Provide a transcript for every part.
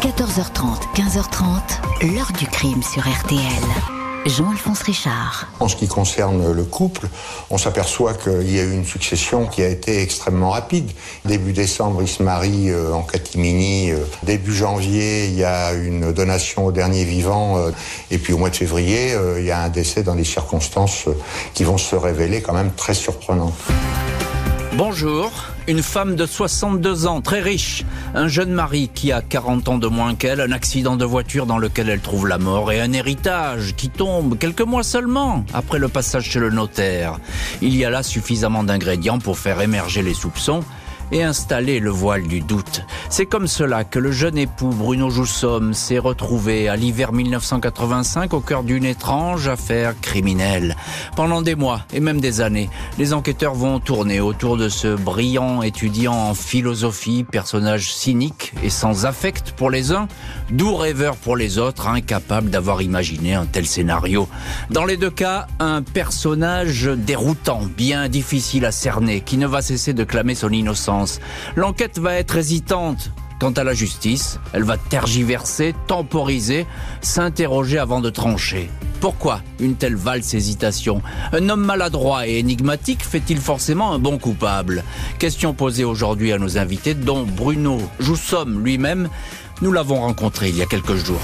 14h30, 15h30, l'heure du crime sur RTL. Jean-Alphonse Richard. En ce qui concerne le couple, on s'aperçoit qu'il y a eu une succession qui a été extrêmement rapide. Début décembre, il se marie euh, en catimini. Euh, début janvier, il y a une donation au dernier vivant. Euh, et puis au mois de février, il y a un décès dans des circonstances qui vont se révéler quand même très surprenantes. Bonjour, une femme de 62 ans, très riche, un jeune mari qui a 40 ans de moins qu'elle, un accident de voiture dans lequel elle trouve la mort et un héritage qui tombe quelques mois seulement après le passage chez le notaire. Il y a là suffisamment d'ingrédients pour faire émerger les soupçons et installer le voile du doute. C'est comme cela que le jeune époux Bruno Joussomme s'est retrouvé à l'hiver 1985 au cœur d'une étrange affaire criminelle. Pendant des mois et même des années, les enquêteurs vont tourner autour de ce brillant étudiant en philosophie, personnage cynique et sans affect pour les uns, doux rêveur pour les autres, incapable d'avoir imaginé un tel scénario. Dans les deux cas, un personnage déroutant, bien difficile à cerner, qui ne va cesser de clamer son innocence L'enquête va être hésitante. Quant à la justice, elle va tergiverser, temporiser, s'interroger avant de trancher. Pourquoi une telle valse hésitation Un homme maladroit et énigmatique fait-il forcément un bon coupable Question posée aujourd'hui à nos invités, dont Bruno Joussomme lui-même. Nous l'avons rencontré il y a quelques jours.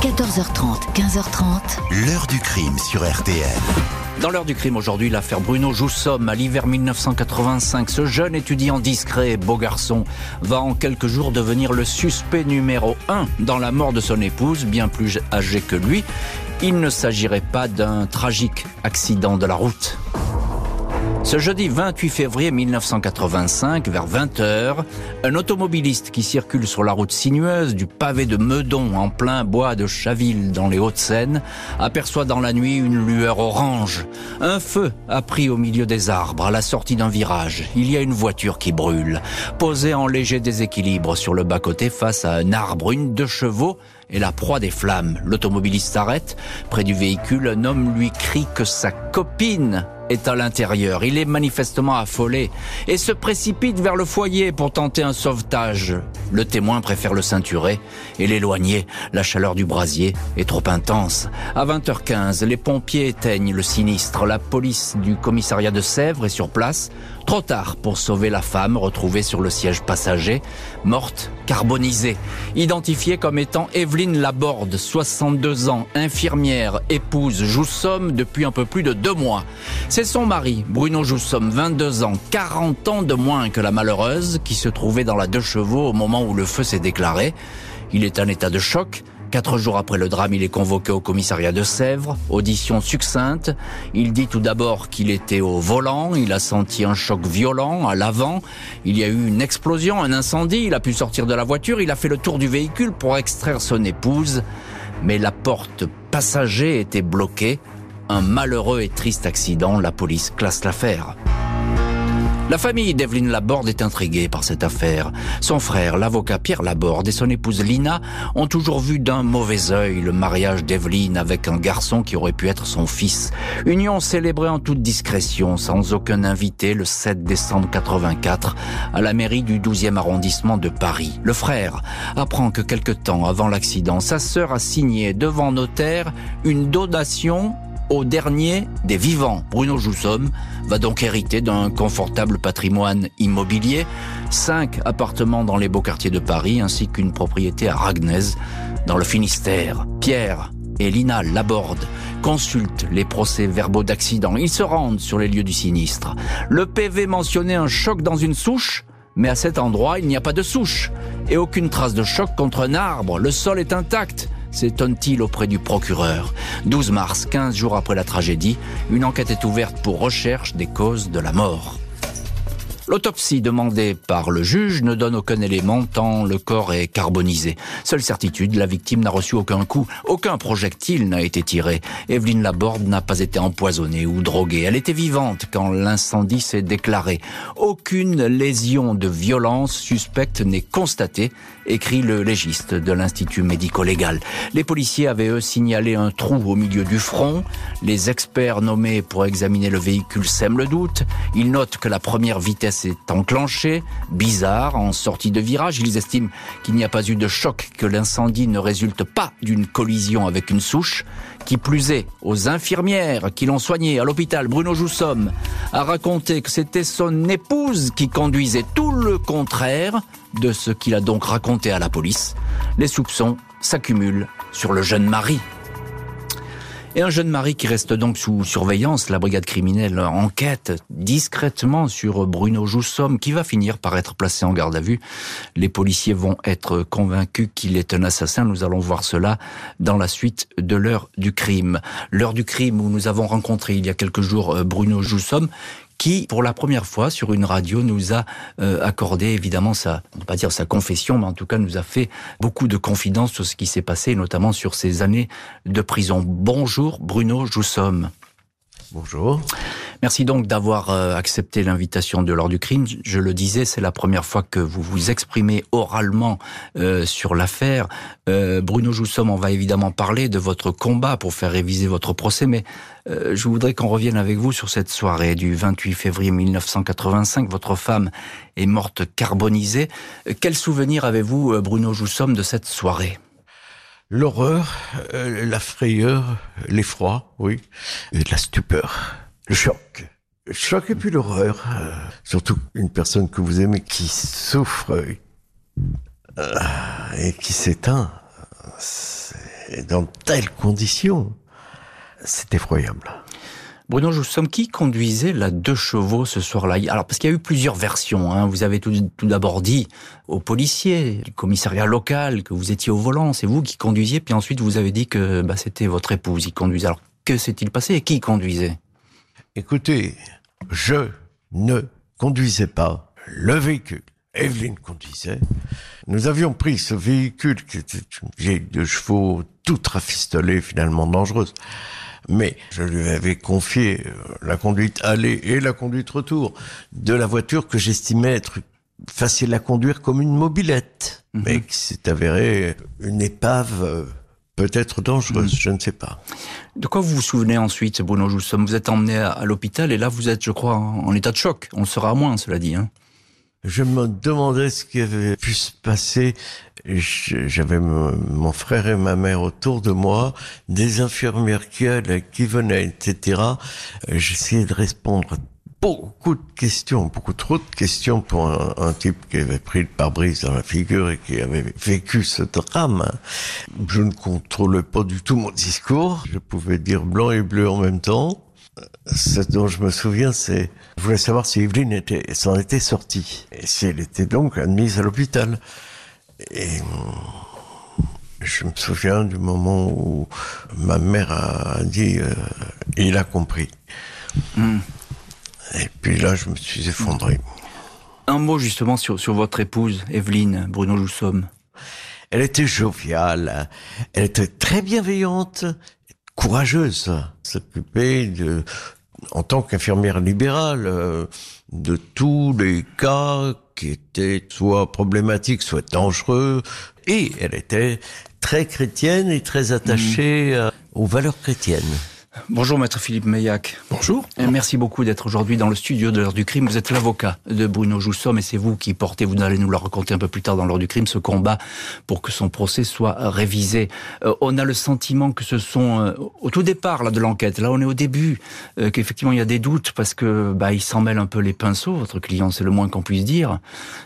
14h30, 15h30. L'heure du crime sur RTL. Dans l'heure du crime aujourd'hui, l'affaire Bruno Joussomme à l'hiver 1985. Ce jeune étudiant discret et beau garçon va en quelques jours devenir le suspect numéro un dans la mort de son épouse, bien plus âgée que lui. Il ne s'agirait pas d'un tragique accident de la route. Ce jeudi 28 février 1985, vers 20h, un automobiliste qui circule sur la route sinueuse du pavé de Meudon en plein bois de Chaville dans les Hauts-de-Seine aperçoit dans la nuit une lueur orange. Un feu a pris au milieu des arbres à la sortie d'un virage. Il y a une voiture qui brûle, posée en léger déséquilibre sur le bas-côté face à un arbre, une de chevaux et la proie des flammes. L'automobiliste s'arrête. Près du véhicule, un homme lui crie que sa copine est à l'intérieur. Il est manifestement affolé et se précipite vers le foyer pour tenter un sauvetage. Le témoin préfère le ceinturer et l'éloigner. La chaleur du brasier est trop intense. À 20h15, les pompiers éteignent le sinistre. La police du commissariat de Sèvres est sur place. Trop tard pour sauver la femme retrouvée sur le siège passager, morte, carbonisée, identifiée comme étant Evelyne Laborde, 62 ans, infirmière, épouse Joussomme depuis un peu plus de deux mois. C'est son mari, Bruno Joussomme, 22 ans, 40 ans de moins que la malheureuse, qui se trouvait dans la deux chevaux au moment où le feu s'est déclaré. Il est en état de choc, Quatre jours après le drame, il est convoqué au commissariat de Sèvres. Audition succincte. Il dit tout d'abord qu'il était au volant. Il a senti un choc violent à l'avant. Il y a eu une explosion, un incendie. Il a pu sortir de la voiture. Il a fait le tour du véhicule pour extraire son épouse. Mais la porte passager était bloquée. Un malheureux et triste accident. La police classe l'affaire. La famille d'Evelyne Laborde est intriguée par cette affaire. Son frère, l'avocat Pierre Laborde, et son épouse Lina ont toujours vu d'un mauvais œil le mariage d'Evelyne avec un garçon qui aurait pu être son fils. Union célébrée en toute discrétion, sans aucun invité, le 7 décembre 84, à la mairie du 12e arrondissement de Paris. Le frère apprend que quelque temps avant l'accident, sa sœur a signé devant notaire une donation au dernier des vivants. Bruno Joussomme va donc hériter d'un confortable patrimoine immobilier, cinq appartements dans les beaux quartiers de Paris ainsi qu'une propriété à Ragnez dans le Finistère. Pierre et Lina Laborde consultent les procès-verbaux d'accident. Ils se rendent sur les lieux du sinistre. Le PV mentionnait un choc dans une souche, mais à cet endroit, il n'y a pas de souche et aucune trace de choc contre un arbre. Le sol est intact s'étonne-t-il auprès du procureur. 12 mars, 15 jours après la tragédie, une enquête est ouverte pour recherche des causes de la mort. L'autopsie demandée par le juge ne donne aucun élément tant le corps est carbonisé. Seule certitude, la victime n'a reçu aucun coup, aucun projectile n'a été tiré. Evelyne Laborde n'a pas été empoisonnée ou droguée. Elle était vivante quand l'incendie s'est déclaré. Aucune lésion de violence suspecte n'est constatée, écrit le légiste de l'Institut médico-légal. Les policiers avaient eux signalé un trou au milieu du front. Les experts nommés pour examiner le véhicule sèment le doute. Ils notent que la première vitesse est enclenchée, bizarre, en sortie de virage. Ils estiment qu'il n'y a pas eu de choc, que l'incendie ne résulte pas d'une collision avec une souche. Qui plus est, aux infirmières qui l'ont soigné à l'hôpital, Bruno Joussomme a raconté que c'était son épouse qui conduisait tout le contraire de ce qu'il a donc raconté à la police. Les soupçons s'accumulent sur le jeune mari et un jeune mari qui reste donc sous surveillance, la brigade criminelle enquête discrètement sur Bruno Joussomme, qui va finir par être placé en garde à vue. Les policiers vont être convaincus qu'il est un assassin. Nous allons voir cela dans la suite de l'heure du crime. L'heure du crime où nous avons rencontré il y a quelques jours Bruno Joussomme, qui, pour la première fois sur une radio, nous a euh, accordé évidemment sa, on ne pas dire sa confession, mais en tout cas nous a fait beaucoup de confidences sur ce qui s'est passé, notamment sur ces années de prison. Bonjour Bruno Joussomme. Bonjour. Merci donc d'avoir euh, accepté l'invitation de l'ordre du crime. Je le disais, c'est la première fois que vous vous exprimez oralement euh, sur l'affaire. Euh, Bruno Joussomme, on va évidemment parler de votre combat pour faire réviser votre procès, mais je voudrais qu'on revienne avec vous sur cette soirée du 28 février 1985. Votre femme est morte carbonisée. Quel souvenir avez-vous, Bruno Joussomme, de cette soirée? L'horreur, la frayeur, l'effroi, oui, et la stupeur le choc. Le choc et puis l'horreur. Euh, surtout une personne que vous aimez qui souffre euh, et qui s'éteint dans telles conditions. C'est effroyable. Bruno Joussomme, qui conduisait la deux chevaux ce soir-là? Alors, parce qu'il y a eu plusieurs versions. Hein. Vous avez tout, d'abord dit aux policiers du commissariat local que vous étiez au volant, c'est vous qui conduisiez, puis ensuite vous avez dit que bah, c'était votre épouse qui conduisait. Alors, que s'est-il passé et qui conduisait? Écoutez, je ne conduisais pas le véhicule. Evelyne conduisait. Nous avions pris ce véhicule qui était une vieille de chevaux, toute rafistolée, finalement dangereuse. Mais je lui avais confié euh, la conduite aller et la conduite retour de la voiture que j'estimais être facile à conduire comme une mobilette, mhm. mais qui s'est avérée une épave euh, peut-être dangereuse, mhm. je ne sais pas. De quoi vous vous souvenez ensuite, Bruno Vous êtes emmené à, l'hôpital et là vous êtes, je crois, en, état de choc. On le sera à moins, cela dit. Hein. Je me demandais ce qui avait pu se passer. J'avais mon frère et ma mère autour de moi, des infirmières qui allaient, qui venaient, etc. J'essayais de répondre beaucoup de questions, beaucoup trop de questions pour un, type qui avait pris le pare-brise dans la figure et qui avait vécu ce drame. Je ne contrôlais pas du tout mon discours. Je pouvais dire blanc et bleu en même temps. Ce dont je me souviens, c'est, je voulais savoir si Evelyne était, s'en était sortie. Et si elle était donc admise à l'hôpital. Et je me souviens du moment où ma mère a dit, euh, il a compris. Hmm. Et puis là, je me suis effondré. Un mot justement sur, sur votre épouse, Evelyne Bruno Joussomme. Elle était joviale, elle était très bienveillante, courageuse, s'occuper de, en tant qu'infirmière libérale, euh, de tous les cas qui étaient soit problématiques, soit dangereux. Et elle était très chrétienne et très attachée mmh. euh, aux valeurs chrétiennes. Bonjour maître Philippe Meillac. Bonjour. Et merci beaucoup d'être aujourd'hui dans le studio de l'heure du crime. Vous êtes l'avocat de Bruno Joussomme et c'est vous qui portez, vous allez nous le raconter un peu plus tard dans l'heure du crime, ce combat pour que son procès soit révisé. Euh, on a le sentiment que ce sont, euh, au tout départ là, de l'enquête, là on est au début, euh, qu'effectivement il y a des doutes parce que bah, il s'en mêle un peu les pinceaux, votre client, c'est le moins qu'on puisse dire.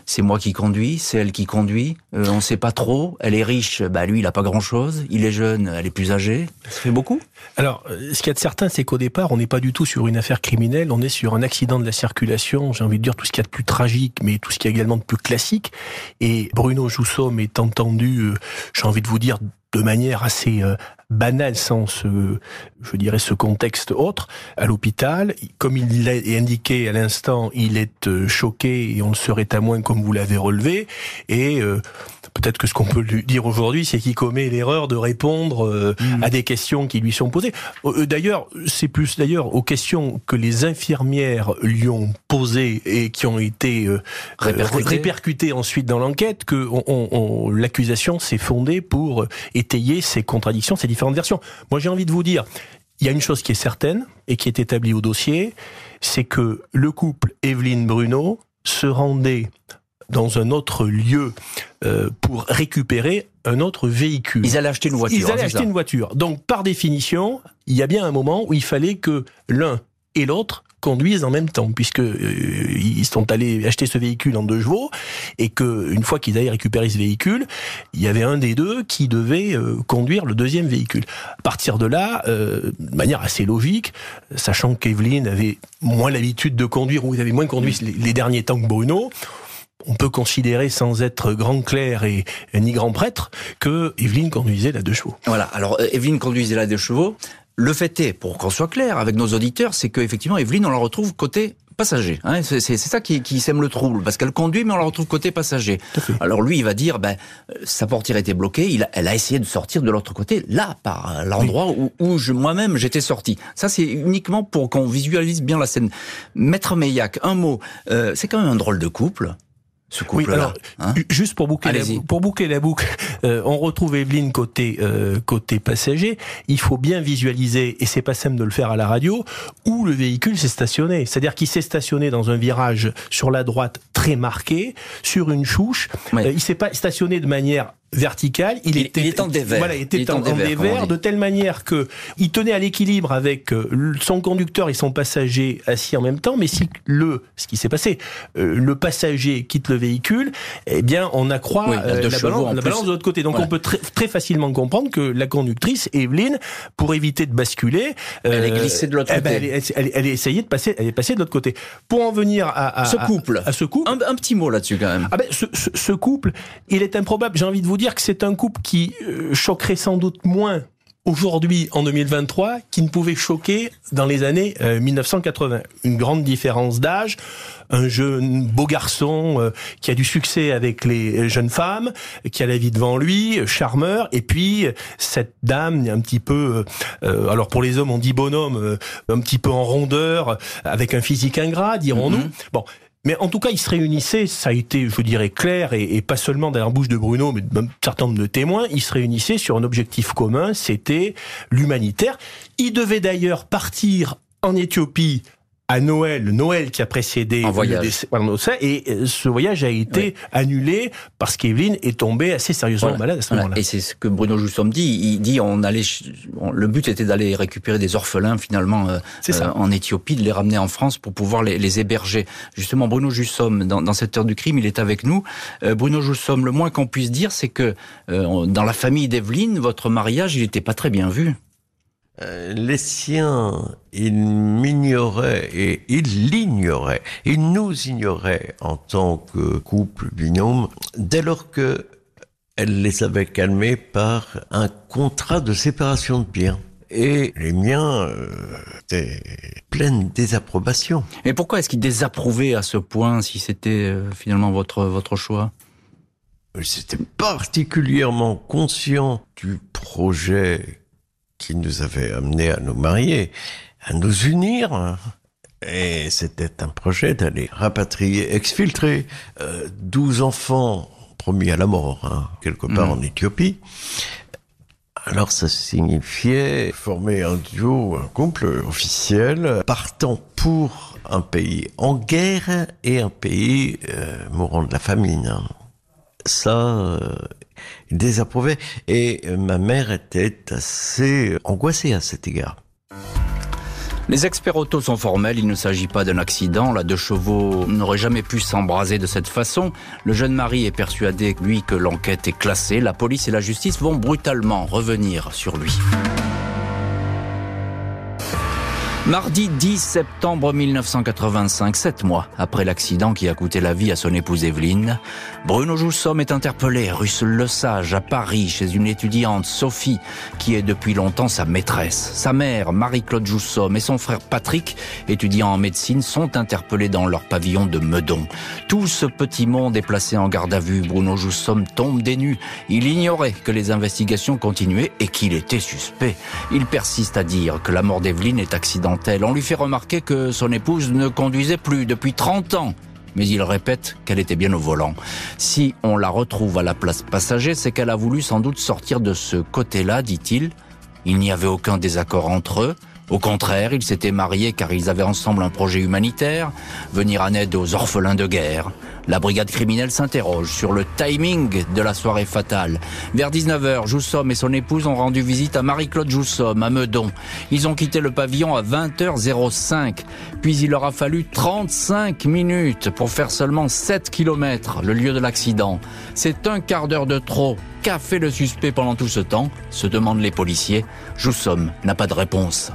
C'est moi qui conduis, c'est elle qui conduit, on ne sait pas trop, elle est riche, bah, lui il a pas grand-chose, il est jeune, elle est plus âgée, ça fait beaucoup? Alors, ce qu'il y a de certain, c'est qu'au départ, on n'est pas du tout sur une affaire criminelle, on est sur un accident de la circulation, j'ai envie de dire tout ce qu'il y a de plus tragique, mais tout ce qui est également de plus classique. Et Bruno Joussomme est entendu, euh, j'ai envie de vous dire, de manière assez euh, banale sans ce, je dirais, ce contexte autre, à l'hôpital. Comme il l'a indiqué à l'instant, il est euh, choqué et on ne serait à moins comme vous l'avez relevé. Et peut-être que ce qu'on peut lui dire aujourd'hui, c'est qu'il commet l'erreur de répondre euh, mm. à des questions qui lui sont posées. Euh, d'ailleurs, c'est plus d'ailleurs aux questions que les infirmières lui ont posées et qui ont été euh, répercutées. ensuite dans l'enquête que on, l'accusation s'est fondée pour étayer ces contradictions, ces différentes versions. Moi, j'ai envie de vous dire, il y a une chose qui est certaine et qui est établie au dossier, c'est que le couple Evelyne Bruno se rendaient dans un autre lieu euh, pour récupérer un autre véhicule. Ils allaient acheter une voiture. Ils allaient acheter une voiture. Donc, par définition, il y a bien un moment où il fallait que l'un et l'autre conduisent en même temps, puisque euh, ils sont allés acheter ce véhicule en deux chevaux, et que une fois qu'ils avaient récupéré ce véhicule, il y avait un des deux qui devait euh, conduire le deuxième véhicule. À partir de là, euh, de manière assez logique, sachant qu'Evelyne avait moins l'habitude de conduire, ou il avait moins conduit les, derniers temps que Bruno, on peut considérer sans être grand clerc et ni grand prêtre que Evelyne conduisait la deux chevaux. Voilà. Alors Evelyne conduisait la deux chevaux. Le fait est, pour qu'on soit clair avec nos auditeurs, c'est qu'effectivement, Evelyne, on la retrouve côté passager. Hein, c'est ça qui, qui, sème le trouble, parce qu'elle conduit, mais on la retrouve côté passager. Alors lui, il va dire, ben, sa portière était bloquée, il a, elle a essayé de sortir de l'autre côté, là, par l'endroit où, où moi-même j'étais sorti. Ça, c'est uniquement pour qu'on visualise bien la scène. Maître Meillac, un mot, euh, c'est quand même un drôle de couple ce oui, alors, hein juste pour boucler la, pour boucler la boucle, euh, on retrouve Evelyne côté euh, côté passager. Il faut bien visualiser, et c'est pas simple de le faire à la radio, où le véhicule s'est stationné. C'est-à-dire qu'il s'est stationné dans un virage sur la droite très marqué, sur une chouche. Euh, il s'est pas stationné de manière vertical, il, était, il en dévers. Voilà, il était en, dévers, de telle manière que il tenait à l'équilibre avec euh, son conducteur et son passager assis en même temps. Mais si le, ce qui s'est passé, euh, le passager quitte le véhicule, eh bien, on accroît euh, la, balance, de l'autre côté. Donc, on peut très, très, facilement comprendre que la conductrice Evelyne, pour éviter de basculer, elle est glissée de l'autre eh ben, côté. elle, elle, essayé de passer, elle est passée de l'autre côté. Pour en venir à, ce couple, à, ce couple, un, petit mot là-dessus quand même. Ah ben, ce, ce, ce couple, il est improbable. J'ai envie de vous dire que c'est un couple qui euh, choquerait sans doute moins aujourd'hui en 2023 qui ne pouvait choquer dans les années 1980. Euh, Une grande différence d'âge, un jeune beau garçon euh, qui a du succès avec les jeunes femmes, qui a la vie devant lui, charmeur, et puis cette dame un petit peu, alors pour les hommes on dit bonhomme, un petit peu en rondeur, avec un physique ingrat, dirons-nous. Mm-hmm. Bon, mais en tout cas, ils se réunissaient, ça a été, je dirais, clair, et, pas seulement dans la bouche de Bruno, mais même certain nombre de témoins, ils se réunissaient sur un objectif commun, c'était l'humanitaire. Ils devaient d'ailleurs partir en Éthiopie à Noël, Noël qui a précédé un voyage. et euh, ce voyage a été annulé parce qu'Evelyne est tombée assez sérieusement malade à ce moment-là. Et c'est ce que Bruno Joussom dit. Il dit on allait, le but était d'aller récupérer des orphelins finalement euh, euh, en Éthiopie, de les ramener en France pour pouvoir les, les héberger. Justement, Bruno Joussom, dans, dans, cette heure du crime, il est avec nous. Bruno Joussom, le moins qu'on puisse dire, c'est que dans la famille d'Evelyne, votre mariage, il n'était pas très bien vu. Euh, les siens, ils m'ignoraient et ils l'ignoraient. Ils nous ignoraient en tant que couple binôme dès lors que elle les avait calmés par un contrat de séparation de biens. Et les miens euh, étaient pleines désapprobation. Et pourquoi est-ce qu'ils désapprouvaient à ce point si c'était euh, finalement votre, votre choix? J'étais particulièrement conscient du projet qui nous avait amené à nous marier, à nous unir. Et c'était un projet d'aller rapatrier, exfiltrer euh, 12 enfants promis à la mort, hein, quelque part mm. en Éthiopie. Alors ça signifiait former un duo, un couple officiel, partant pour un pays en guerre et un pays euh, mourant de la famine. Ça, euh, désapprouvait. Et euh, ma mère était assez angoissée à cet égard. Les experts auto sont formels, il ne s'agit pas d'un accident, la deux chevaux n'aurait jamais pu s'embraser de cette façon. Le jeune mari est persuadé, lui, que l'enquête est classée, la police et la justice vont brutalement revenir sur lui. Mardi 10 septembre 1985, sept mois après l'accident qui a coûté la vie à son épouse Evelyne, Bruno Joussom est interpellé rue Le Sage à Paris chez une étudiante Sophie qui est depuis longtemps sa maîtresse. Sa mère Marie-Claude Joussom et son frère Patrick, étudiant en médecine, sont interpellés dans leur pavillon de Meudon. Tout ce petit monde est placé en garde à vue. Bruno Joussom tombe des nues. Il ignorait que les investigations continuaient et qu'il était suspect. Il persiste à dire que la mort d'Evelyne est accidentelle on lui fait remarquer que son épouse ne conduisait plus depuis 30 ans. Mais il répète qu'elle était bien au volant. Si on la retrouve à la place passager, c'est qu'elle a voulu sans doute sortir de ce côté-là, dit-il. Il n'y avait aucun désaccord entre eux. Au contraire, ils s'étaient mariés car ils avaient ensemble un projet humanitaire, venir en aide aux orphelins de guerre. La brigade criminelle s'interroge sur le timing de la soirée fatale. Vers 19h, Joussomme et son épouse ont rendu visite à Marie-Claude Joussomme à Meudon. Ils ont quitté le pavillon à 20h05. Puis il leur a fallu 35 minutes pour faire seulement 7 km, le lieu de l'accident. C'est un quart d'heure de trop. Qu'a fait le suspect pendant tout ce temps se demandent les policiers. Joussomme n'a pas de réponse.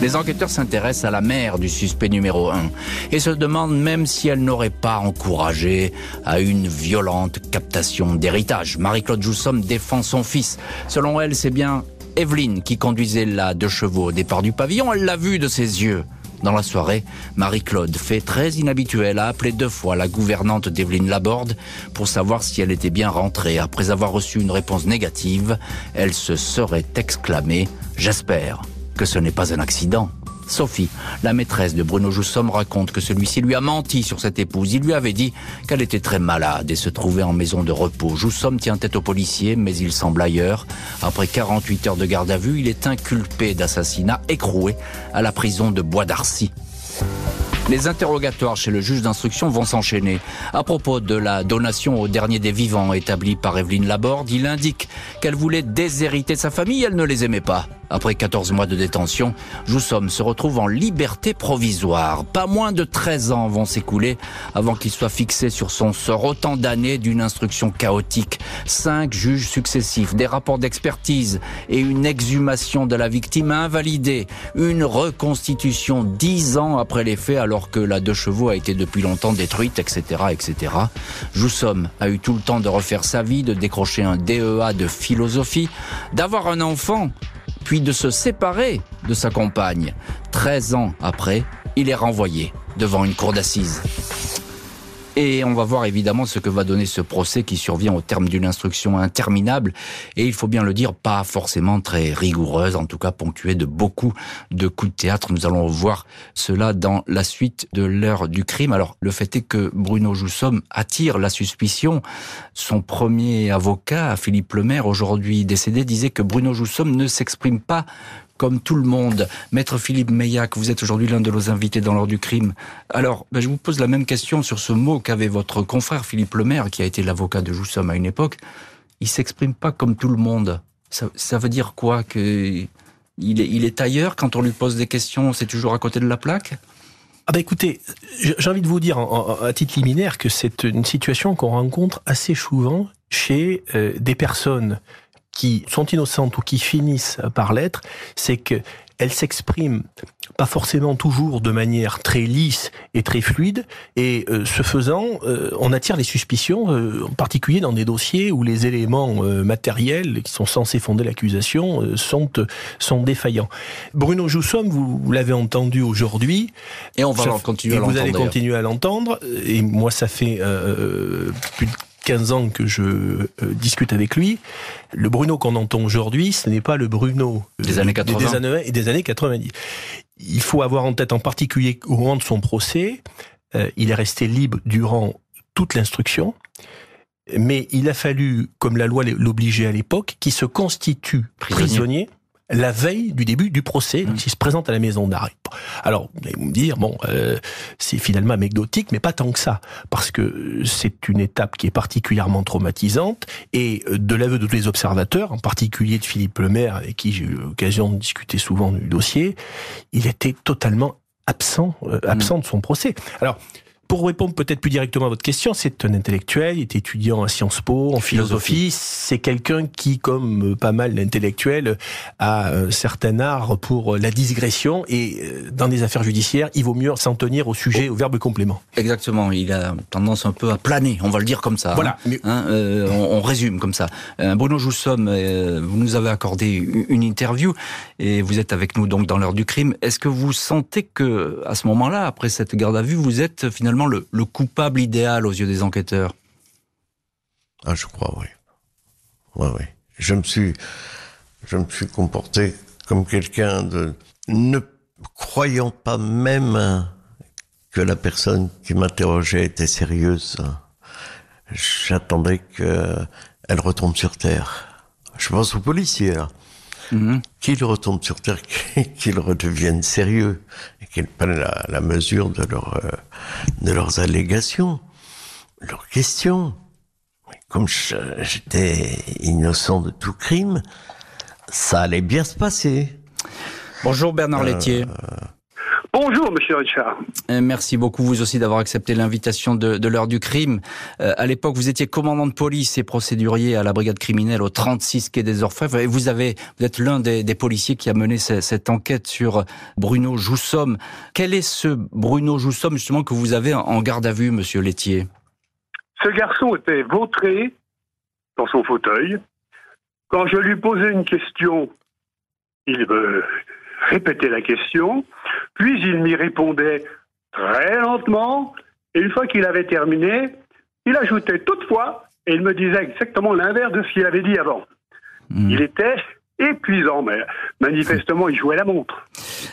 Les enquêteurs s'intéressent à la mère du suspect numéro 1 et se demandent même si elle n'aurait pas encouragé à une violente captation d'héritage. Marie-Claude Joussomme défend son fils. Selon elle, c'est bien Evelyne qui conduisait la deux chevaux au départ du pavillon. Elle l'a vu de ses yeux. Dans la soirée, Marie-Claude, fait très inhabituel, a appelé deux fois la gouvernante d'Evelyne Laborde pour savoir si elle était bien rentrée. Après avoir reçu une réponse négative, elle se serait exclamée ⁇ J'espère que ce n'est pas un accident. Sophie, la maîtresse de Bruno Joussomme, raconte que celui-ci lui a menti sur cette épouse. Il lui avait dit qu'elle était très malade et se trouvait en maison de repos. Joussomme tient tête au policier, mais il semble ailleurs. Après 48 heures de garde à vue, il est inculpé d'assassinat écroué à la prison de Bois d'Arcy. Les interrogatoires chez le juge d'instruction vont s'enchaîner. À propos de la donation au dernier des vivants établie par Evelyne Laborde, il indique qu'elle voulait déshériter sa famille, elle ne les aimait pas. Après 14 mois de détention, Joussomme se retrouve en liberté provisoire. Pas moins de 13 ans vont s'écouler avant qu'il soit fixé sur son sort. Autant d'années d'une instruction chaotique. Cinq juges successifs, des rapports d'expertise et une exhumation de la victime invalidée. Une reconstitution dix ans après les faits alors que la deux chevaux a été depuis longtemps détruite, etc., etc. Joussomme a eu tout le temps de refaire sa vie, de décrocher un DEA de philosophie, d'avoir un enfant puis de se séparer de sa compagne. 13 ans après, il est renvoyé devant une cour d'assises. Et on va voir évidemment ce que va donner ce procès qui survient au terme d'une instruction interminable et il faut bien le dire pas forcément très rigoureuse, en tout cas ponctuée de beaucoup de coups de théâtre. Nous allons voir cela dans la suite de l'heure du crime. Alors le fait est que Bruno Joussomme attire la suspicion. Son premier avocat, Philippe Lemaire, aujourd'hui décédé, disait que Bruno Joussomme ne s'exprime pas comme tout le monde. Maître Philippe Meillac, vous êtes aujourd'hui l'un de nos invités dans l'ordre du crime. Alors, ben, je vous pose la même question sur ce mot qu'avait votre confrère Philippe Lemaire, qui a été l'avocat de Joussomme à une époque. Il s'exprime pas comme tout le monde. Ça, veut dire quoi que il est ailleurs quand on lui pose des questions, c'est toujours à côté de la plaque? Ah bah écoutez, j'ai envie de vous dire à titre liminaire que c'est une situation qu'on rencontre assez souvent chez euh, des personnes qui sont innocentes ou qui finissent par l'être, c'est qu'elles s'expriment pas forcément toujours de manière très lisse et très fluide, et euh, ce faisant, euh, on attire les suspicions, euh, en particulier dans des dossiers où les éléments matériels qui sont censés fonder l'accusation sont sont défaillants. Bruno Joussomme, vous, l'avez entendu aujourd'hui, et on va continuer à l'entendre. Vous allez continuer à l'entendre, et moi ça fait plus de 15 ans que je euh, discute avec lui. Le Bruno qu'on entend aujourd'hui, ce n'est pas le Bruno euh, des années 80 des années, des années 90. Il faut avoir en tête en particulier au moment de son procès, euh, il est resté libre durant toute l'instruction. Mais il a fallu, comme la loi l'obligeait à l'époque, qu'il se constitue prisonnier la veille du début du procès, donc mmh. il se présente à la maison d'arrêt. Alors, vous allez me dire, bon, euh, c'est finalement anecdotique, mais pas tant que ça, parce que c'est une étape qui est particulièrement traumatisante, et de l'aveu de tous les observateurs, en particulier de Philippe Lemaire, avec qui j'ai eu l'occasion de discuter souvent du dossier, il était totalement absent, euh, absent mmh. de son procès. Alors, pour répondre peut-être plus directement à votre question, c'est un intellectuel, il est étudiant à Sciences Po, en philosophie. C'est quelqu'un qui, comme pas mal d'intellectuels, a un certain art pour la digression et euh, dans des affaires judiciaires, il vaut mieux s'en tenir au sujet, au verbe complément. Exactement, il a tendance un peu à planer, on va le dire comme ça. Voilà. Hein. Hein, euh, on, résume comme ça. Euh, Bruno Joussomme, vous nous avez accordé une interview et vous êtes avec nous donc dans l'heure du crime. Est-ce que vous sentez que, à ce moment-là, après cette garde à vue, vous êtes finalement le, coupable idéal aux yeux des enquêteurs Ah, je crois, oui. Oui, oui. Je me suis, je me suis comporté comme quelqu'un de, ne croyant pas même que la personne qui m'interrogeait était sérieuse. J'attendais qu'elle retombe sur terre. Je pense aux policiers. Mhm. qu'ils retombent sur terre, qu'ils redeviennent sérieux et qu'ils prennent la, mesure de, leur, euh, de leurs allégations, leurs questions. Comme j'étais innocent de tout crime, ça allait bien se passer. Bonjour Bernard Laitier. Euh, Bonjour, monsieur Richard. Euh, merci beaucoup, vous aussi, d'avoir accepté l'invitation de, l'heure du crime. Euh, à l'époque, vous étiez commandant de police et procédurier à la brigade criminelle au 36 quai des Orfèvres. Et vous avez, vous êtes l'un des, policiers qui a mené cette, enquête sur Bruno Joussomme. Quel est ce Bruno Joussomme, justement, que vous avez en garde à vue, monsieur Laitier Ce garçon était vautré dans son fauteuil. Quand je lui posais une question, il me répétait la question. Puis il m'y répondait très lentement, et une fois qu'il avait terminé, il ajoutait toutefois, et il me disait exactement l'inverse de ce qu'il avait dit avant. Hmm. Il était épuisant, mais manifestement, il jouait la montre.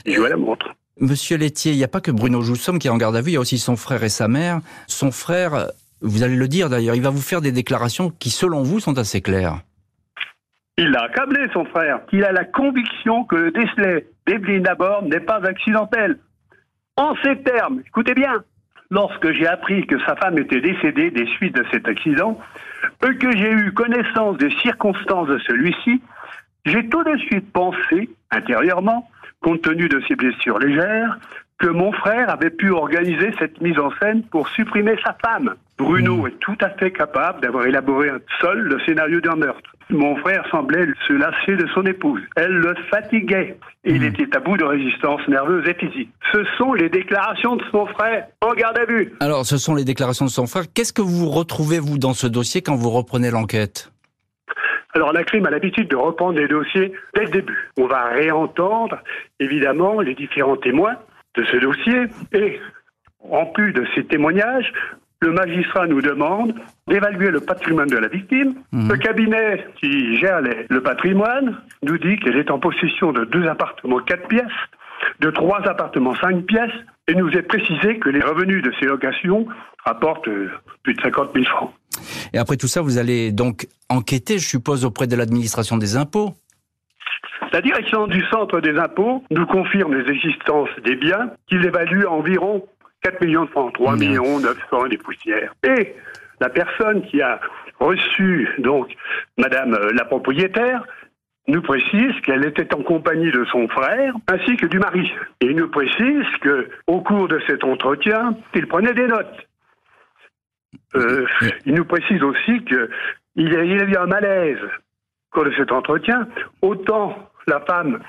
Il jouait la montre. Monsieur Laitier, il n'y a pas que Bruno Joussomme qui est en garde à vue, il y a aussi son frère et sa mère. Son frère, vous allez le dire d'ailleurs, il va vous faire des déclarations qui, selon vous, sont assez claires. Il l'a accablé, son frère. Il a la conviction que le décelet d'Evelyne Laborde n'est pas accidentel. En ces termes, écoutez bien, lorsque j'ai appris que sa femme était décédée des suites de cet accident, et que j'ai eu connaissance des circonstances de celui-ci, j'ai tout de suite pensé, intérieurement, compte tenu de ses blessures légères, que mon frère avait pu organiser cette mise en scène pour supprimer sa femme. Bruno hmm. est tout à fait capable d'avoir élaboré seul le scénario d'un meurtre. Mon frère semblait se lasser de son épouse. Elle le fatiguait. il hmm. était à bout de résistance nerveuse et physique. Ce sont les déclarations de son frère en garde à vue. Alors, ce sont les déclarations de son frère. Qu'est-ce que vous retrouvez, vous, dans ce dossier quand vous reprenez l'enquête? Alors la crime a l'habitude de reprendre les dossiers dès le début. On va réentendre évidemment les différents témoins de ce dossier et en plus de ces témoignages, le magistrat nous demande d'évaluer le patrimoine de la victime. Mhm. Le cabinet qui gère le patrimoine nous dit qu'elle est en possession de deux appartements quatre pièces, de trois appartements cinq pièces, et nous est précisé que les revenus de ces locations rapportent euh, plus de 50 000 francs. Et après tout ça, vous allez donc enquêter, je suppose, auprès de l'administration des impôts la direction du centre des impôts nous confirme les existences des biens qu'il évalue à environ 4 millions de francs, 3 millions 900 des poussières. Et la personne qui a reçu donc Madame euh, la propriétaire nous précise qu'elle était en compagnie de son frère ainsi que du mari. Et il nous précise que au cours de cet entretien, il prenait des notes. Euh, il nous précise aussi qu'il y avait un malaise au cours de cet entretien. Autant la femme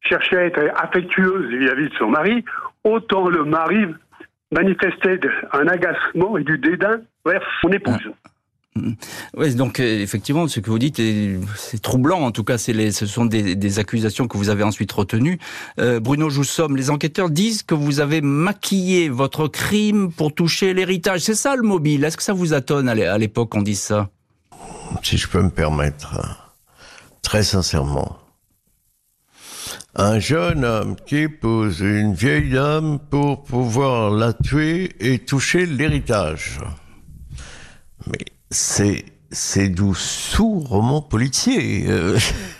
cherchait à être affectueuse vis-à-vis de son mari, autant le mari manifestait un agacement et du dédain vers son épouse. Ah. Oui, donc euh, effectivement, ce que vous dites, c'est troublant. En tout cas, les, ce sont des, accusations que vous avez ensuite retenues. Euh, Bruno Joussomme, les enquêteurs disent que vous avez maquillé votre crime pour toucher l'héritage. C'est ça le mobile. Est-ce que ça vous étonne à l'époque qu'on dise ça? Si je peux me permettre, très sincèrement, un jeune homme qui épouse une vieille dame pour pouvoir la tuer et toucher l'héritage. Mais c'est c'est du sous-roman policier. Euh,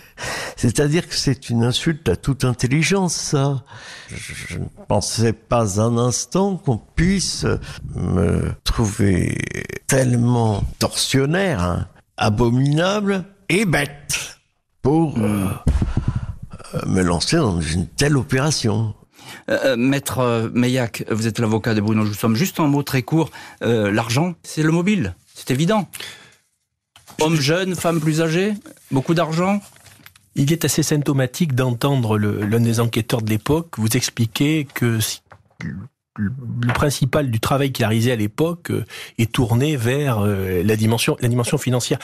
c'est-à-dire que c'est une insulte à toute intelligence, ça. Je ne pensais pas un instant qu'on puisse me trouver tellement tortionnaire, hein, abominable et bête pour euh, me lancer dans une telle opération. Euh, euh Maître euh, Meillac, vous êtes l'avocat de Bruno Joussomme. Juste un mot très court. L'argent, c'est le mobile. C'est évident. Homme jeune, femme plus âgée, beaucoup d'argent. Il est assez symptomatique d'entendre l'un des enquêteurs de l'époque vous expliquer que le principal du travail qu'il a réalisé à l'époque est tourné vers la dimension, la dimension financière.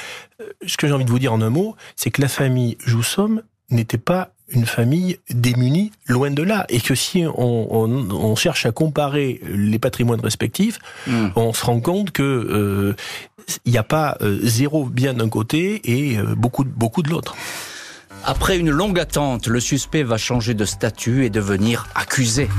Ce que j'ai envie de vous dire en un mot, c'est que la famille Joussomme n'était pas une famille démunie, loin de là. Et que si on, cherche à comparer les patrimoines respectifs, hmm. on se rend compte que euh, il n'y a pas euh, zéro bien d'un côté et euh, beaucoup, beaucoup de l'autre. Après une longue attente, le suspect va changer de statut et devenir accusé.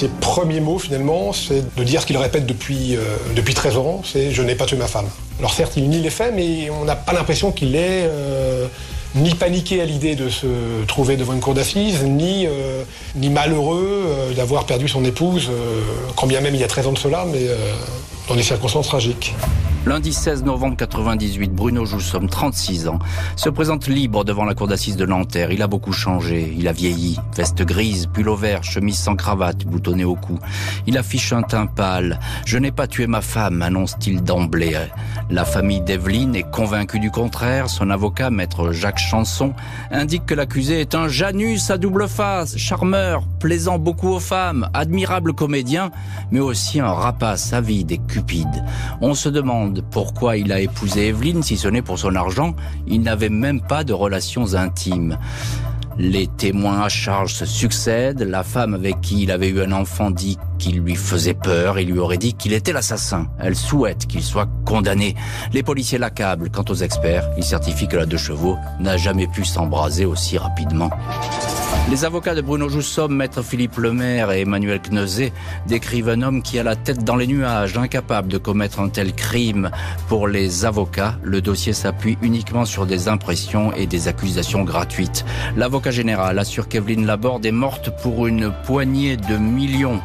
Ses premiers mots finalement, c'est de dire ce qu'il répète depuis, euh, depuis 13 ans, c'est je n'ai pas tué ma femme. Alors certes, il nie les faits, mais on n'a pas l'impression qu'il est euh, ni paniqué à l'idée de se trouver devant une cour d'assises, ni, euh, ni malheureux d'avoir perdu son épouse, quand bien même il y a 13 ans de cela, mais dans des circonstances tragiques. Lundi 16 novembre 98, Bruno Joussomme, 36 ans, se présente libre devant la cour d'assises de Nanterre. Il a beaucoup changé, il a vieilli. Veste grise, pull vert, chemise sans cravate, boutonné au cou. Il affiche un teint pâle. Je n'ai pas tué ma femme, annonce-t-il d'emblée. La famille d'Evelyne est convaincue du contraire. Son avocat, maître Jacques Chanson, indique que l'accusé est un Janus à double face, charmeur, plaisant beaucoup aux femmes, admirable comédien, mais aussi un rapace avide et On se demande pourquoi il a épousé Evelyne, si ce n'est pour son argent. Il n'avait même pas de relations intimes. Les témoins à charge se succèdent. La femme avec qui il avait eu un enfant dit qu'il lui faisait peur. Il lui aurait dit qu'il était l'assassin. Elle souhaite qu'il soit condamné. Les policiers l'accablent. Quant aux experts, ils certifient que la deux chevaux n'a jamais pu s'embraser aussi rapidement. Les avocats de Bruno Joussomme, maître Philippe Lemaire et Emmanuel Kneuzet, décrivent un homme qui a la tête dans les nuages, incapable de commettre un tel crime. Pour les avocats, le dossier s'appuie uniquement sur des impressions et des accusations gratuites. L'avocat général assure qu'Evelyne Laborde est morte pour une poignée de millions.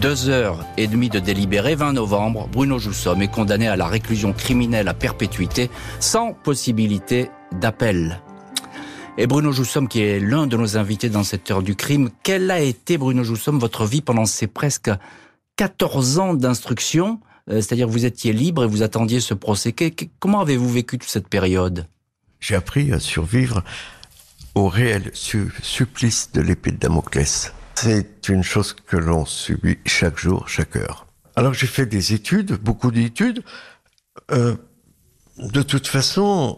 Deux heures et demie de délibéré, 20 novembre, Bruno Joussomme est condamné à la réclusion criminelle à perpétuité sans possibilité d'appel. Et Bruno Joussomme, qui est l'un de nos invités dans cette heure du crime, quelle a été, Bruno Joussomme, votre vie pendant ces presque 14 ans d'instruction euh, C'est-à-dire vous étiez libre et vous attendiez ce procès. Comment avez-vous vécu toute cette période? J'ai appris à survivre au réel supplice de l'épée de Damoclès. C'est une chose que l'on subit chaque jour, chaque heure. Alors j'ai fait des études, beaucoup d'études, euh, de toute façon,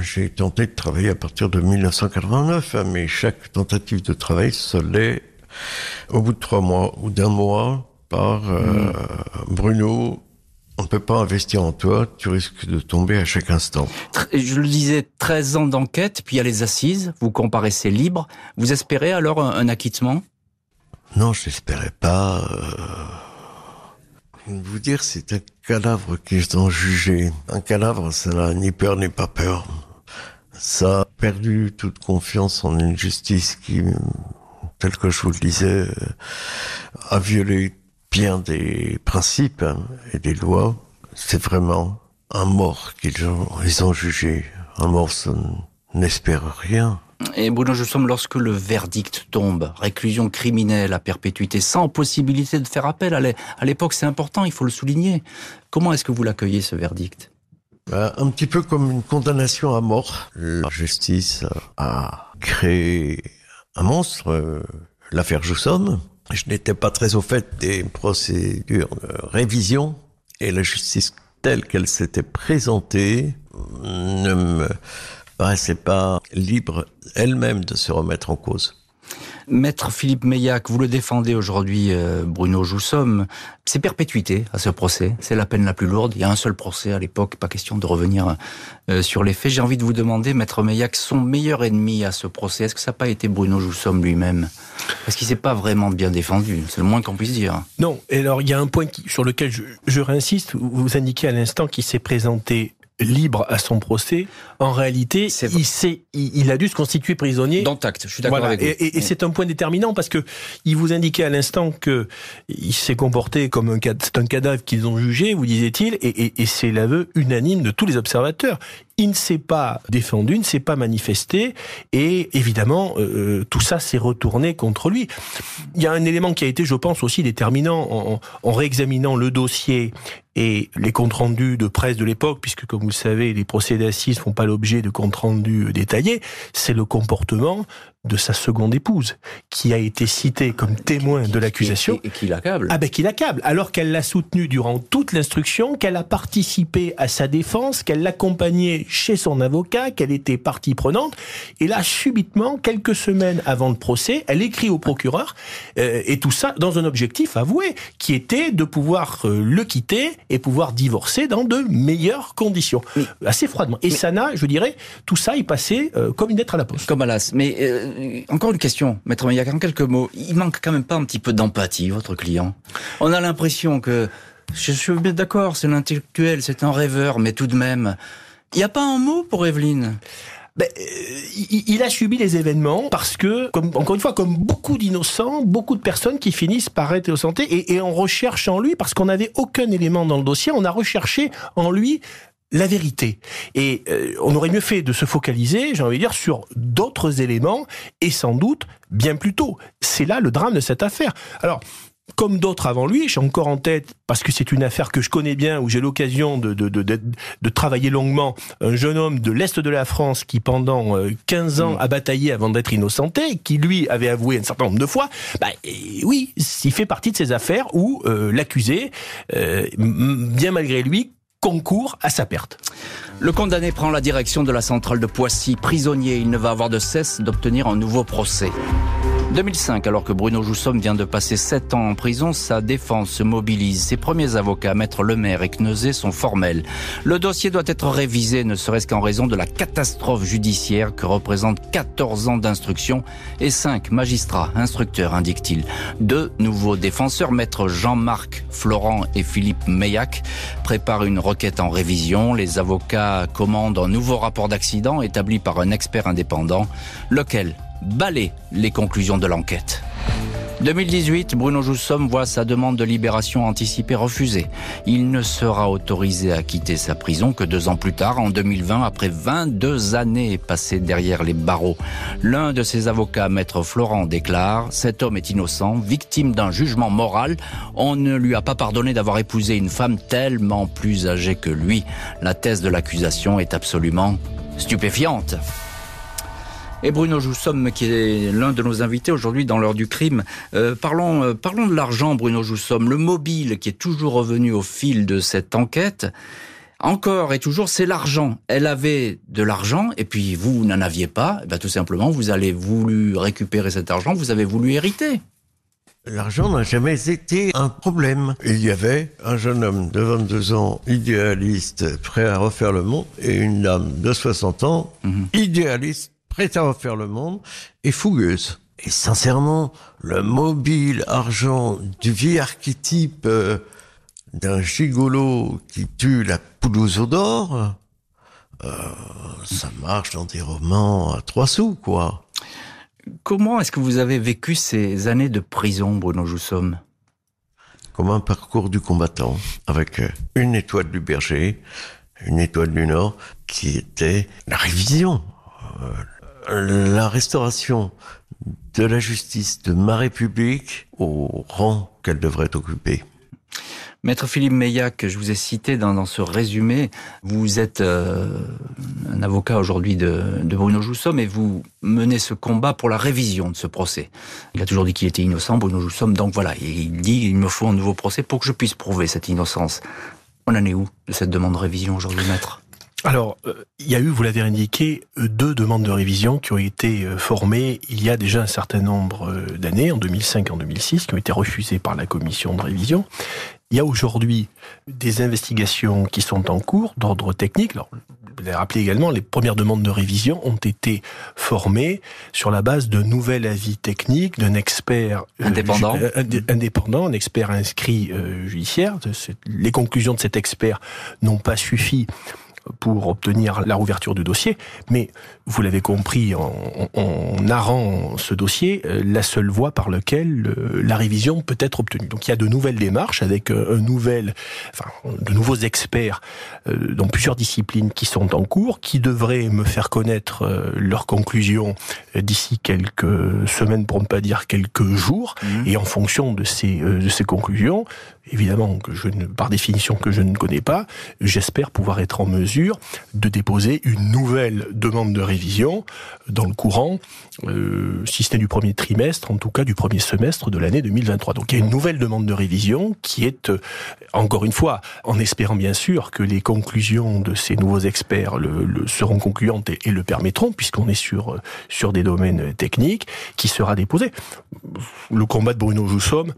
j'ai tenté de travailler à partir de 1989, hein, mais chaque tentative de travail se l'est au bout de trois mois ou d'un mois par euh, hmm. Bruno. On ne peut pas investir en toi, tu risques de tomber à chaque instant. Je le disais, 13 ans d'enquête, puis il y a les assises, vous comparaissez libre. Vous espérez alors un, acquittement? Non, je n'espérais pas. Euh vous dire, c'est un cadavre qu'ils ont jugé. Un cadavre, ça n'a ni peur ni pas peur. Ça a perdu toute confiance en une justice qui, tel que je vous le disais, a violé bien des principes et des lois. C'est vraiment un mort qu'ils ont, ils ont jugé. Un mort, ça n'espère rien. Et Bruno Joussomme, lorsque le verdict tombe, réclusion criminelle à perpétuité, sans possibilité de faire appel, à l'époque c'est important, il faut le souligner. Comment est-ce que vous l'accueillez ce verdict? Bah, Un petit peu comme une condamnation à mort. La justice a créé un monstre, euh, l'affaire Joussomme. Je n'étais pas très au fait des procédures de révision et la justice telle qu'elle s'était présentée ne me paraissait pas libre elle-même de se remettre en cause. Maître Philippe Meillac, vous le défendez aujourd'hui, euh, Bruno Joussomme. C'est perpétuité à ce procès. C'est la peine la plus lourde. Il y a un seul procès à l'époque. Pas question de revenir euh, sur les faits. J'ai envie de vous demander, Maître Meillac, son meilleur ennemi à ce procès, est-ce que ça n'a pas été Bruno Joussomme lui-même? Parce qu'il s'est pas vraiment bien défendu? C'est le moins qu'on puisse dire. Non. Et alors, il y a un point sur lequel je, je réinsiste. Vous indiquez à l'instant qu'il s'est présenté libre à son procès, en réalité, il, s'est, il, a dû se constituer prisonnier. Dans tact, je suis d'accord avec vous. Et, c'est un point déterminant parce que il vous indiquait à l'instant que il s'est comporté comme un, un cadavre qu'ils ont jugé, vous disait-il, et, et c'est l'aveu unanime de tous les observateurs il ne s'est pas défendu, il ne s'est pas manifesté, et évidemment, euh, tout ça s'est retourné contre lui. Il y a un élément qui a été, je pense, aussi déterminant en, en réexaminant le dossier et les comptes rendus de presse de l'époque, puisque comme vous le savez, les procès d'assises font pas l'objet de comptes rendus détaillés, c'est le comportement de sa seconde épouse, qui a été citée comme témoin de l'accusation. Et, qui l'accable. Ah ben qui l'accable, alors qu'elle l'a soutenu durant toute l'instruction, qu'elle a participé à sa défense, qu'elle l'accompagnait chez son avocat, qu'elle était partie prenante. Et là, subitement, quelques semaines avant le procès, elle écrit au procureur, euh, et tout ça dans un objectif avoué, qui était de pouvoir euh, le quitter et pouvoir divorcer dans de meilleures conditions, assez froidement. Et ça n'a, je dirais, tout ça est passé euh, comme une lettre à la poste. Comme à l'as. Mais euh, encore une question, maître Maillac, en quelques mots, il manque quand même pas un petit peu d'empathie, votre client? On a l'impression que, je suis bien d'accord, c'est l'intellectuel, c'est un rêveur, mais tout de même, il n'y a pas un mot pour Evelyne? Ben, euh, il, a subi les événements parce que, comme, encore une fois, comme beaucoup d'innocents, beaucoup de personnes qui finissent par être innocentées et, et on recherche en lui parce qu'on n'avait aucun élément dans le dossier, on a recherché en lui la vérité. Et euh, on aurait mieux fait de se focaliser, j'ai envie de dire, sur d'autres éléments et sans doute bien plus tôt. C'est là le drame de cette affaire. Alors, comme d'autres avant lui, j'ai encore en tête, parce que c'est une affaire que je connais bien, où j'ai l'occasion de, de, de, de, travailler longuement, un jeune homme de l'Est de la France qui, pendant 15 euh, ans, mm. a bataillé avant d'être innocenté, qui, lui, avait avoué un certain nombre de fois. Bah, oui, il fait partie de ces affaires où euh, l'accusé, euh, bien malgré lui, concourt à sa perte. Le condamné prend la direction de la centrale de Poissy. Prisonnier, il ne va avoir de cesse d'obtenir un nouveau procès. 2005, alors que Bruno Joussomme vient de passer 7 ans en prison, sa défense se mobilise. Ses premiers avocats, Maître Lemaire et Kneuzé, sont formels. Le dossier doit être révisé, ne serait-ce qu'en raison de la catastrophe judiciaire que représente 14 ans d'instruction et 5 magistrats instructeurs, indique-t-il. Deux nouveaux défenseurs, Maître Jean-Marc Florent et Philippe Meillac, préparent une requête en révision. Les avocats commandent un nouveau rapport d'accident établi par un expert indépendant, lequel? Balayer les conclusions de l'enquête. 2018, Bruno Joussomme voit sa demande de libération anticipée refusée. Il ne sera autorisé à quitter sa prison que deux ans plus tard, en 2020, après 22 années passées derrière les barreaux. L'un de ses avocats, maître Florent, déclare « Cet homme est innocent, victime d'un jugement moral. On ne lui a pas pardonné d'avoir épousé une femme tellement plus âgée que lui. La thèse de l'accusation est absolument stupéfiante. » Et Bruno Joussomme, qui est l'un de nos invités aujourd'hui dans l'heure du crime, euh, parlons, euh, parlons de l'argent, Bruno Joussomme. Le mobile qui est toujours revenu au fil de cette enquête, encore et toujours, c'est l'argent. Elle avait de l'argent, et puis vous n'en aviez pas. Eh ben, tout simplement, vous avez voulu récupérer cet argent, vous avez voulu hériter. L'argent n'a jamais été un problème. Il y avait un jeune homme de 22 ans, idéaliste, prêt à refaire le monde, et une dame de 60 ans, mhm. idéaliste, prête à refaire le monde, et fougueuse. Et sincèrement, le mobile argent du vieil archétype euh, d'un gigolo qui tue la poulouse d'or, euh, ça marche dans des romans à trois sous, quoi. Comment est-ce que vous avez vécu ces années de prison, Bruno Joussomme? Comme un parcours du combattant, avec euh, une étoile du berger, une étoile du Nord, qui était la révision la restauration de la justice de ma République au rang qu'elle devrait occuper. Maître Philippe Meillac, je vous ai cité dans, ce résumé, vous êtes euh, un avocat aujourd'hui de, Bruno Joussomme et vous menez ce combat pour la révision de ce procès. Il a toujours dit qu'il était innocent, Bruno Joussomme, donc voilà, il dit il me faut un nouveau procès pour que je puisse prouver cette innocence. On en est où de cette demande de révision aujourd'hui, maître? Alors, euh, il y a eu, vous l'avez indiqué, euh, deux demandes de révision qui ont été euh, formées il y a déjà un certain nombre d'années, en 2005 et en 2006, qui ont été refusées par la commission de révision. Il y a aujourd'hui des investigations qui sont en cours d'ordre technique. Alors, vous avez rappelé également, les premières demandes de révision ont été formées sur la base de nouvel avis technique d'un expert indépendant, indépendant, un expert inscrit judiciaire. Les conclusions de cet expert n'ont pas suffi pour obtenir la rouverture du dossier. Mais vous l'avez compris en, en, narrant ce dossier, euh, la seule voie par laquelle euh, la révision peut être obtenue. Donc il y a de nouvelles démarches avec euh, un nouvel, enfin, de nouveaux experts dans plusieurs disciplines qui sont en cours, qui devraient me faire connaître leurs conclusions d'ici quelques semaines, pour ne pas dire quelques jours. Mmh. Et en fonction de ces, de ces conclusions, évidemment que je par définition que je ne connais pas, j'espère pouvoir être en mesure de déposer une nouvelle demande de révision dans le courant, euh, si ce n'est du premier trimestre, en tout cas du premier semestre de l'année 2023. Donc il y a une nouvelle demande de révision qui est, euh, encore une fois, en espérant bien sûr que les conclusions de ces nouveaux experts seront concluantes et, le permettront, puisqu'on est sur, euh, sur des domaines techniques, qui sera déposé. Le combat de Bruno Joussomme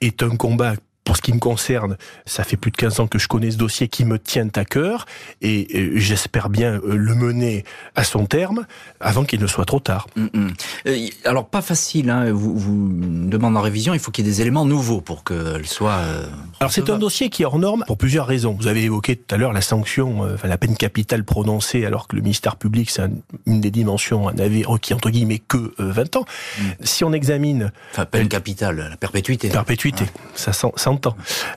est un combat pour ce qui me concerne, ça fait plus de 15 ans que je connais ce dossier qui me tient à cœur et euh, j'espère bien euh, le mener à son terme avant qu'il ne soit trop tard. Mm, mm. Euh, alors pas facile, hein. vous, vous demandez en révision, il faut qu'il y ait des éléments nouveaux pour qu'elle soit... alors c'est un dossier qui est hors norme pour plusieurs raisons. Vous avez évoqué tout à l'heure la sanction, enfin la peine capitale prononcée alors que le ministère public c'est une des dimensions, un avis requis entre guillemets que 20 ans. Mm. Si on examine... Enfin peine capitale, la perpétuité. Perpétuité, ça, ça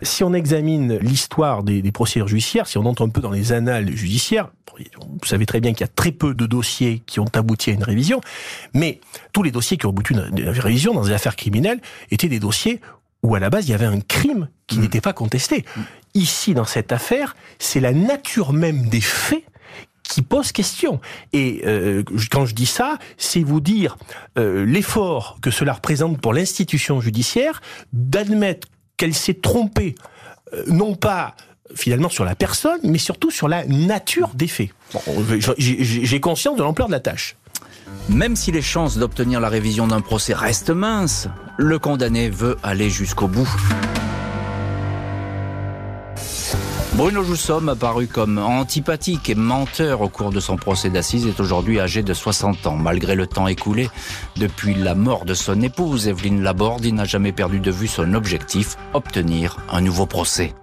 si on examine l'histoire des, des, procédures judiciaires, si on entre un peu dans les annales judiciaires, vous savez très bien qu'il y a très peu de dossiers qui ont abouti à une révision, mais tous les dossiers qui ont abouti à une révision dans des affaires criminelles étaient des dossiers où à la base il y avait un crime qui mmh. n'était pas contesté. Mmh. Ici, dans cette affaire, c'est la nature même des faits qui pose question. Et euh, quand je dis ça, c'est vous dire euh, l'effort que cela représente pour l'institution judiciaire d'admettre qu'elle s'est trompée, euh, non pas finalement sur la personne, mais surtout sur la nature des faits. J'ai conscience de l'ampleur de la tâche. Même si les chances d'obtenir la révision d'un procès restent minces, le condamné veut aller jusqu'au bout. Bruno Joussomme, apparu comme antipathique et menteur au cours de son procès d'assises, est aujourd'hui âgé de 60 ans. Malgré le temps écoulé, depuis la mort de son épouse, Evelyne Laborde, il n'a jamais perdu de vue son objectif, obtenir un nouveau procès.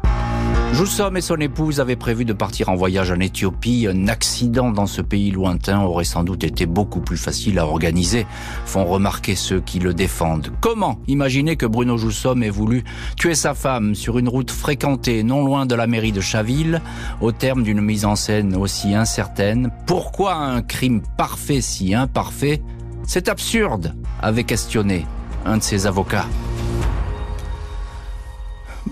Joussom et son épouse avaient prévu de partir en voyage en Éthiopie. Un accident dans ce pays lointain aurait sans doute été beaucoup plus facile à organiser, font remarquer ceux qui le défendent. Comment imaginer que Bruno Joussom ait voulu tuer sa femme sur une route fréquentée non loin de la mairie de Chaville, au terme d'une mise en scène aussi incertaine? Pourquoi un crime parfait si imparfait? C'est absurde, avait questionné un de ses avocats.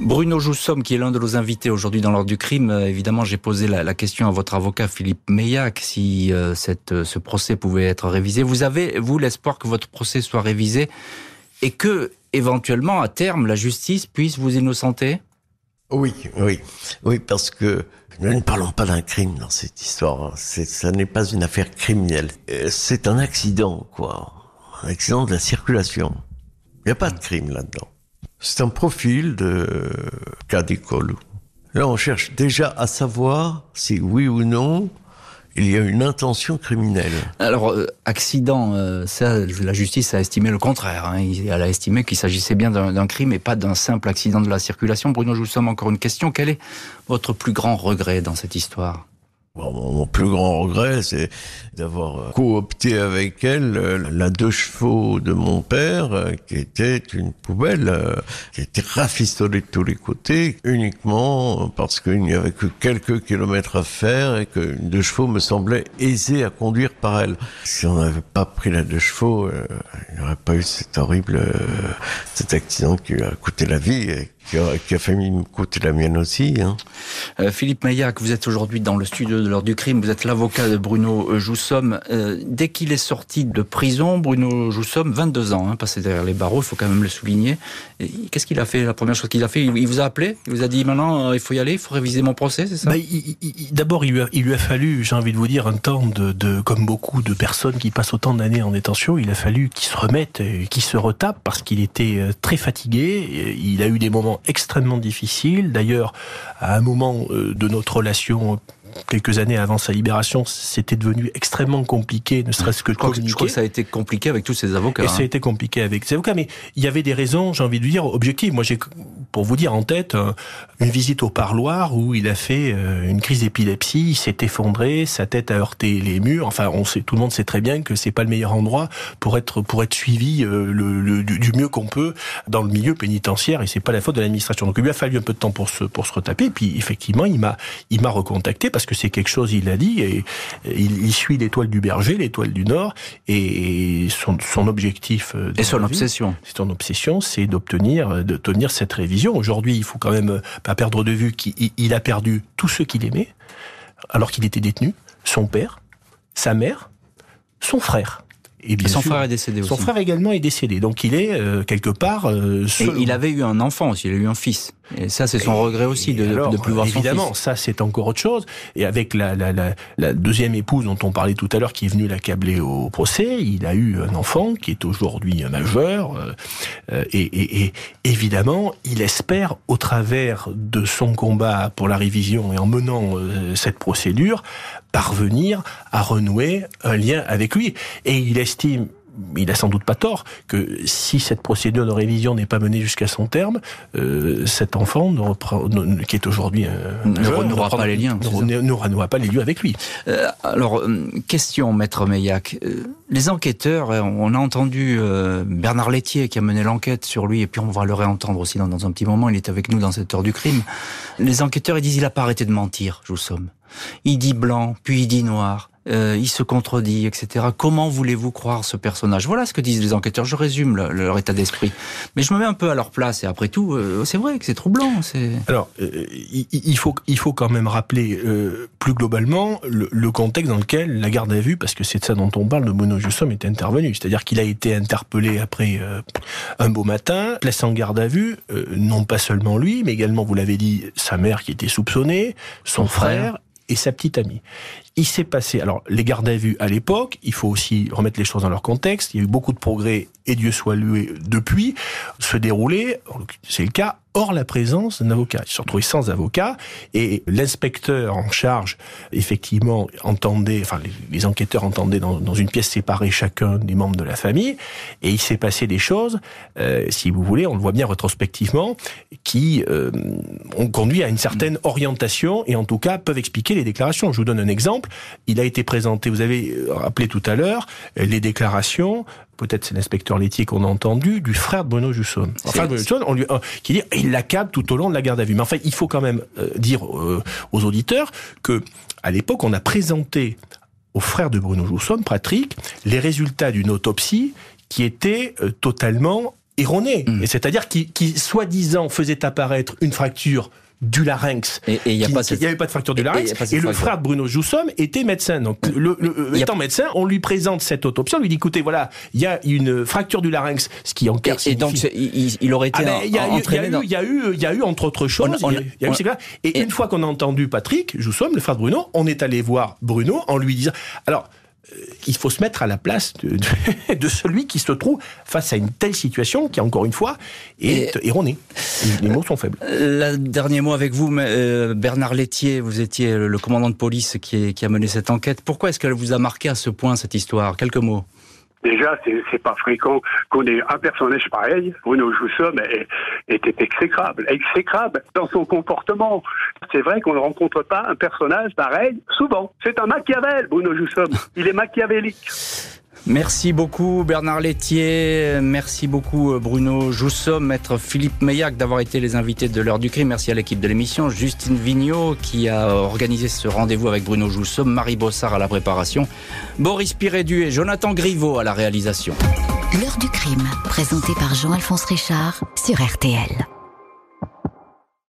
Bruno Joussomme, qui est l'un de nos invités aujourd'hui dans l'ordre du crime, euh, évidemment, j'ai posé la, question à votre avocat Philippe Meillac si euh, euh, ce procès pouvait être révisé. Vous avez, vous, l'espoir que votre procès soit révisé et que, éventuellement, à terme, la justice puisse vous innocenter? Oui, oui, oui, parce que nous ne parlons pas d'un crime dans cette histoire. Ça n'est pas une affaire criminelle. C'est un accident, quoi. Un accident de la circulation. Il n'y a pas de crime là-dedans. C'est un profil de d'école. Là, on cherche déjà à savoir si oui ou non il y a une intention criminelle. Alors, euh, accident, euh, ça, la justice a estimé le contraire. Hein. Elle a estimé qu'il s'agissait bien d'un crime et pas d'un simple accident de la circulation. Bruno Joussom, encore une question. Quel est votre plus grand regret dans cette histoire? Mon plus grand regret, c'est d'avoir euh, coopté avec elle euh, la deux chevaux de mon père, euh, qui était une poubelle, qui était rafistolée de tous les côtés, uniquement parce qu'il n'y avait que quelques kilomètres à faire et que une deux chevaux me semblait aisée à conduire par elle. Si on n'avait pas pris la deux chevaux, il n'y aurait pas eu cet horrible, cet accident qui a coûté la vie qui a, qui a failli me coûter la mienne aussi. Hein. Euh, Philippe Maillac, vous êtes aujourd'hui dans le studio de l'heure du crime, vous êtes l'avocat de Bruno Joussomme. Euh, dès qu'il est sorti de prison, Bruno Joussomme, 22 ans, hein, passé derrière les barreaux, il faut quand même le souligner. Qu'est-ce qu'il a fait La première chose qu'il a fait, il vous a appelé? Il vous a dit maintenant, euh, il faut y aller, il faut réviser mon procès, c'est ça? Bah, D'abord, il, il, lui a fallu, j'ai envie de vous dire, un temps de, de comme beaucoup de personnes qui passent autant d'années en détention, il a fallu qu'il se remette, qu'il se retape parce qu'il était très fatigué. Il a eu des moments extrêmement difficile. D'ailleurs, à un moment euh, de notre relation quelques années avant sa libération, c'était devenu extrêmement compliqué, ne serait-ce que de communiquer. je crois que ça a été compliqué avec tous ses avocats. Et ça a hein. été compliqué avec ses avocats, mais il y avait des raisons, j'ai envie de dire, objectives. Moi, j'ai, pour vous dire en tête, euh, une visite au parloir où il a fait euh, une crise d'épilepsie, il s'est effondré, sa tête a heurté les murs. Enfin, on sait, tout le monde sait très bien que c'est pas le meilleur endroit pour être pour être suivi euh, le, du, mieux qu'on peut dans le milieu pénitentiaire, et c'est pas la faute de l'administration. Donc, il lui a fallu un peu de temps pour se pour se retaper. Et puis, effectivement, il m'a il m'a recontacté parce que c'est quelque chose, il l'a dit, et il, suit l'étoile du berger, l'étoile du Nord, et son, son objectif... Euh, et son obsession. C'est son obsession, c'est d'obtenir de tenir cette révision. Aujourd'hui, il faut quand même pas perdre de vue qu'il a perdu tout ce qu'il aimait, alors qu'il était détenu, son père, sa mère, son frère. Et, bien son frère est décédé aussi. Son frère également est décédé. Donc il est euh, quelque part. Euh, Et il avait eu un enfant aussi. Il a eu un fils. Et ça, c'est son regret aussi de ne plus voir évidemment, son Évidemment, ça c'est encore autre chose. Et avec la, la, la, la, deuxième épouse dont on parlait tout à l'heure, qui est venue l'accabler au procès, il a eu un enfant qui est aujourd'hui majeur. Euh, et, et, et, évidemment, il espère, au travers de son combat pour la révision et en menant euh, cette procédure, parvenir à renouer un lien avec lui. Et il estime il a sans doute pas tort que si cette procédure de révision n'est pas menée jusqu'à son terme, euh, cet enfant qui est aujourd'hui ne renouera pas les liens, ne renouera pas les lieux avec lui. Euh, alors, euh, question, maître Meillac. les enquêteurs, on a entendu Bernard Laitier qui a mené l'enquête sur lui, et puis on va le réentendre aussi dans, dans, un petit moment. Il est avec nous dans cette heure du crime. Les enquêteurs, ils disent il a pas arrêté de mentir, je vous somme. Il dit blanc, puis il dit noir. Euh, il se contredit, etc. Comment voulez-vous croire ce personnage? Voilà ce que disent les enquêteurs. Je résume leur état d'esprit. Mais je me mets un peu à leur place. Et après tout, euh, c'est vrai que c'est troublant. Alors, euh, il, faut, il faut quand même rappeler plus globalement le, contexte dans lequel la garde à vue, parce que c'est de ça dont on parle, de Jussom est intervenu. C'est-à-dire qu'il a été interpellé après un beau matin, placé en garde à vue, non pas seulement lui, mais également, vous l'avez dit, sa mère qui était soupçonnée, son, frère et sa petite amie. Il s'est passé, alors les gardes à vue à l'époque, il faut aussi remettre les choses dans leur contexte, il y a eu beaucoup de progrès, et Dieu soit loué, depuis, se dérouler, c'est le cas, hors la présence d'un avocat. Ils se retrouvés sans avocat, et l'inspecteur en charge, effectivement, entendait, enfin les, enquêteurs entendaient dans, une pièce séparée chacun des membres de la famille, et il s'est passé des choses, euh, si vous voulez, on le voit bien rétrospectivement, qui euh, ont conduit à une certaine orientation, et en tout cas peuvent expliquer les déclarations. Je vous donne un exemple il a été présenté, vous avez euh, rappelé tout à l'heure, les déclarations peut-être c'est l'inspecteur laitier qu'on a entendu, du frère de Bruno Jusson. Enfin, on lui, euh, qui dit, il l'accable tout au long de la garde à vue. Mais enfin, il faut quand même dire aux auditeurs que, à l'époque, on a présenté au frère de Bruno Jusson, Patrick, les résultats d'une autopsie qui était totalement erronée. Mmh. C'est-à-dire qui, qui soi-disant faisait apparaître une fracture du larynx. Et il n'y avait pas de fracture du larynx. Et, le frère de Bruno Joussom était médecin. Donc, le, étant médecin, on lui présente cette autopsie. On lui dit, écoutez, voilà, il y a une fracture du larynx, ce qui en Et, et donc, il, aurait été ah, ben, entraîné. Il y, a eu, il y a eu, entre autres choses. et, une fois qu'on a entendu Patrick Joussom, le frère de Bruno, on est allé voir Bruno en lui disant, alors, euh, il faut se mettre à la place de, de, celui qui se trouve face à une telle situation qui, encore une fois, est erronée. Les mots sont faibles. Le dernier mot avec vous, euh, Bernard Laitier, vous étiez le commandant de police qui, qui a mené cette enquête. Pourquoi est-ce qu'elle vous a marqué à ce point, cette histoire? Quelques mots. Déjà, c'est pas fréquent qu'on ait un personnage pareil. Bruno Joussom était exécrable, exécrable dans son comportement. C'est vrai qu'on ne rencontre pas un personnage pareil souvent. C'est un Machiavel, Bruno Joussom. Il est machiavélique. Merci beaucoup Bernard Laitier, merci beaucoup Bruno Joussom, maître Philippe Meillac d'avoir été les invités de l'heure du crime. Merci à l'équipe de l'émission, Justine Vignot qui a organisé ce rendez-vous avec Bruno Joussom, Marie Bossard à la préparation, Boris Pirédu et Jonathan Griveau à la réalisation. L'heure du crime, présenté par Jean-Alphonse Richard sur RTL.